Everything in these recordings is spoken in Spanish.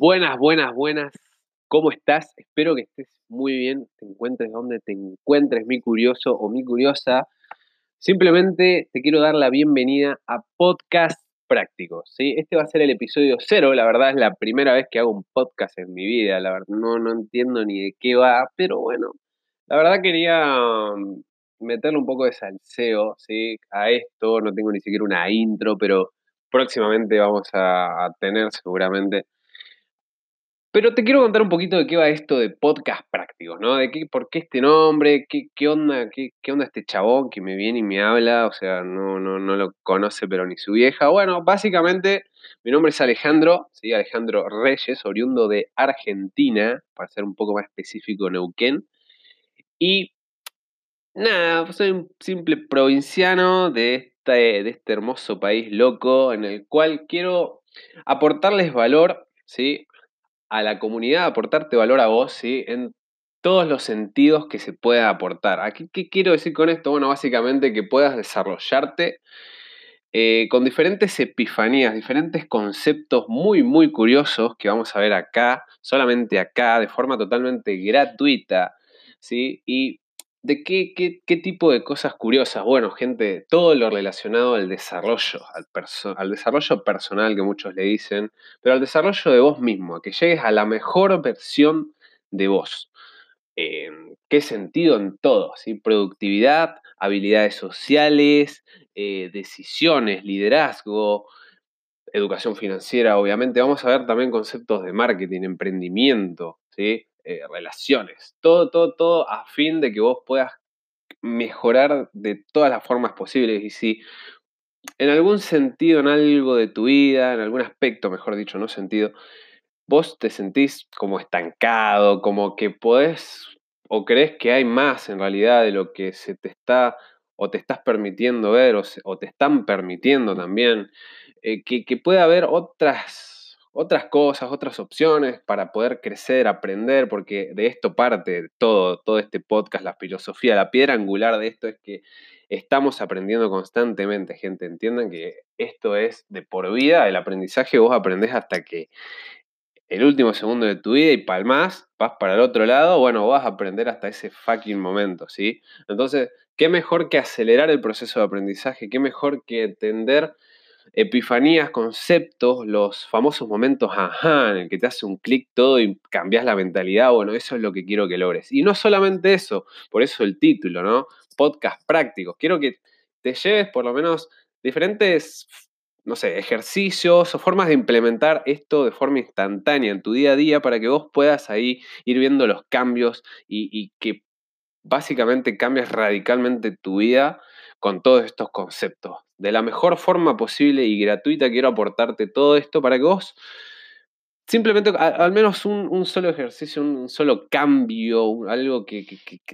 Buenas, buenas, buenas. ¿Cómo estás? Espero que estés muy bien, te encuentres donde te encuentres, mi curioso o mi curiosa. Simplemente te quiero dar la bienvenida a Podcast Prácticos. ¿sí? Este va a ser el episodio cero, la verdad es la primera vez que hago un podcast en mi vida, la verdad no, no entiendo ni de qué va, pero bueno, la verdad quería mm, meterle un poco de salseo ¿sí? a esto, no tengo ni siquiera una intro, pero próximamente vamos a tener seguramente pero te quiero contar un poquito de qué va esto de podcast prácticos, ¿no? De qué, por qué este nombre, qué, onda, qué, onda este chabón que me viene y me habla, o sea, no, no, no lo conoce pero ni su vieja. Bueno, básicamente mi nombre es Alejandro, ¿sí? Alejandro Reyes, oriundo de Argentina, para ser un poco más específico, Neuquén. Y nada, soy un simple provinciano de este, de este hermoso país loco en el cual quiero aportarles valor, ¿sí? A la comunidad, aportarte valor a vos, ¿sí? En todos los sentidos que se pueda aportar. Aquí, ¿Qué quiero decir con esto? Bueno, básicamente que puedas desarrollarte eh, con diferentes epifanías, diferentes conceptos muy, muy curiosos que vamos a ver acá, solamente acá, de forma totalmente gratuita, ¿sí? Y ¿De qué, qué, tipo de cosas curiosas? Bueno, gente, todo lo relacionado al desarrollo, al, al, desarrollo personal que muchos le dicen, pero al desarrollo de vos mismo, a que llegues a la mejor versión de vos. ¿Qué sentido en todo? ¿sí? Productividad, habilidades sociales, eh, decisiones, liderazgo, educación financiera, obviamente. Vamos a ver también conceptos de marketing, emprendimiento, ¿sí? Eh, relaciones. Todo, todo, todo a fin de que vos puedas mejorar de todas las formas posibles. Y si en algún sentido, en algo de tu vida, en algún aspecto, mejor dicho, no sentido, vos te sentís como estancado, como que podés o crees que hay más en realidad de lo que se te está o te estás permitiendo ver o, te están permitiendo también, eh, que, que pueda haber otras otras cosas, otras opciones para poder crecer, aprender, porque de esto parte todo, todo este podcast, la filosofía, la piedra angular de esto es que estamos aprendiendo constantemente, gente. Entiendan que esto es de por vida, el aprendizaje vos aprendés hasta que el último segundo de tu vida y palmas, vas para el otro lado, bueno, vas a aprender hasta ese fucking momento, ¿sí? Entonces, ¿qué mejor que acelerar el proceso de aprendizaje? ¿Qué mejor que entender epifanías, conceptos, los famosos momentos ajá, en el que te hace un clic todo y cambias la mentalidad, bueno, eso es lo que quiero que logres. Y no solamente eso, por eso el título, ¿no? Podcast prácticos. Quiero que te lleves por lo menos diferentes, no sé, ejercicios o formas de implementar esto de forma instantánea en tu día a día para que vos puedas ahí ir viendo los cambios y, y que básicamente cambies radicalmente tu vida con todos estos conceptos. De la mejor forma posible y gratuita quiero aportarte todo esto para que vos simplemente al menos un, solo ejercicio, un, solo cambio, algo que,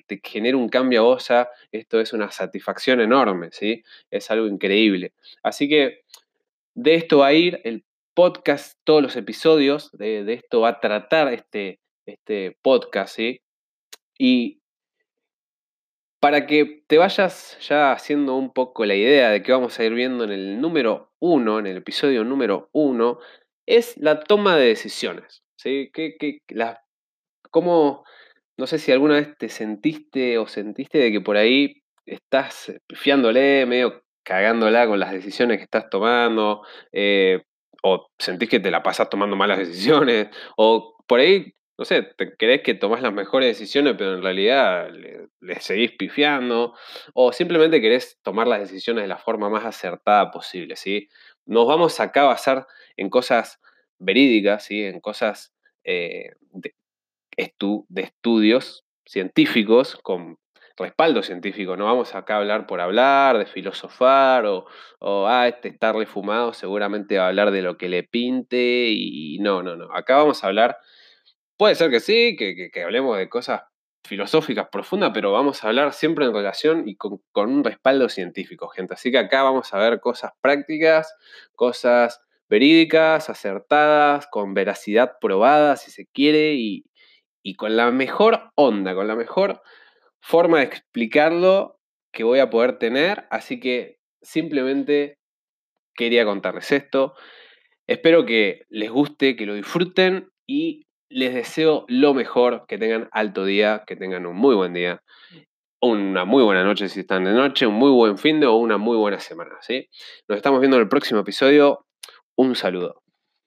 te genere un cambio a vos, esto es una satisfacción enorme, ¿sí? Es algo increíble. Así que de esto va a ir el podcast, todos los episodios, de, esto va a tratar este, este podcast, ¿sí? Y para que te vayas ya haciendo un poco la idea de que vamos a ir viendo en el número uno, en el episodio número uno, es la toma de decisiones. ¿sí? Que, ¿Cómo, no sé si alguna vez te sentiste o sentiste de que por ahí estás pifiándole, medio cagándola con las decisiones que estás tomando, eh, o sentís que te la pasas tomando malas decisiones, o por ahí no sé, te crees que tomás las mejores decisiones, pero en realidad le, seguís pifiando, o simplemente querés tomar las decisiones de la forma más acertada posible, ¿sí? Nos vamos acá a basar en cosas verídicas, ¿sí? En cosas eh, de, estudios científicos con respaldo científico. No vamos acá a hablar por hablar, de filosofar o, o ah, este seguramente va a hablar de lo que le pinte y no, no, no. Acá vamos a hablar Puede ser que sí, que, hablemos de cosas filosóficas profundas, pero vamos a hablar siempre en relación y con, un respaldo científico, gente. Así que acá vamos a ver cosas prácticas, cosas verídicas, acertadas, con veracidad probada, si se quiere, y, y con la mejor onda, con la mejor forma de explicarlo que voy a poder tener. Así que simplemente quería contarles esto. Espero que les guste, que lo disfruten y les deseo lo mejor, que tengan alto día, que tengan un muy buen día, una muy buena noche si están de noche, un muy buen fin de o una muy buena semana, ¿sí? Nos estamos viendo en el próximo episodio. Un saludo.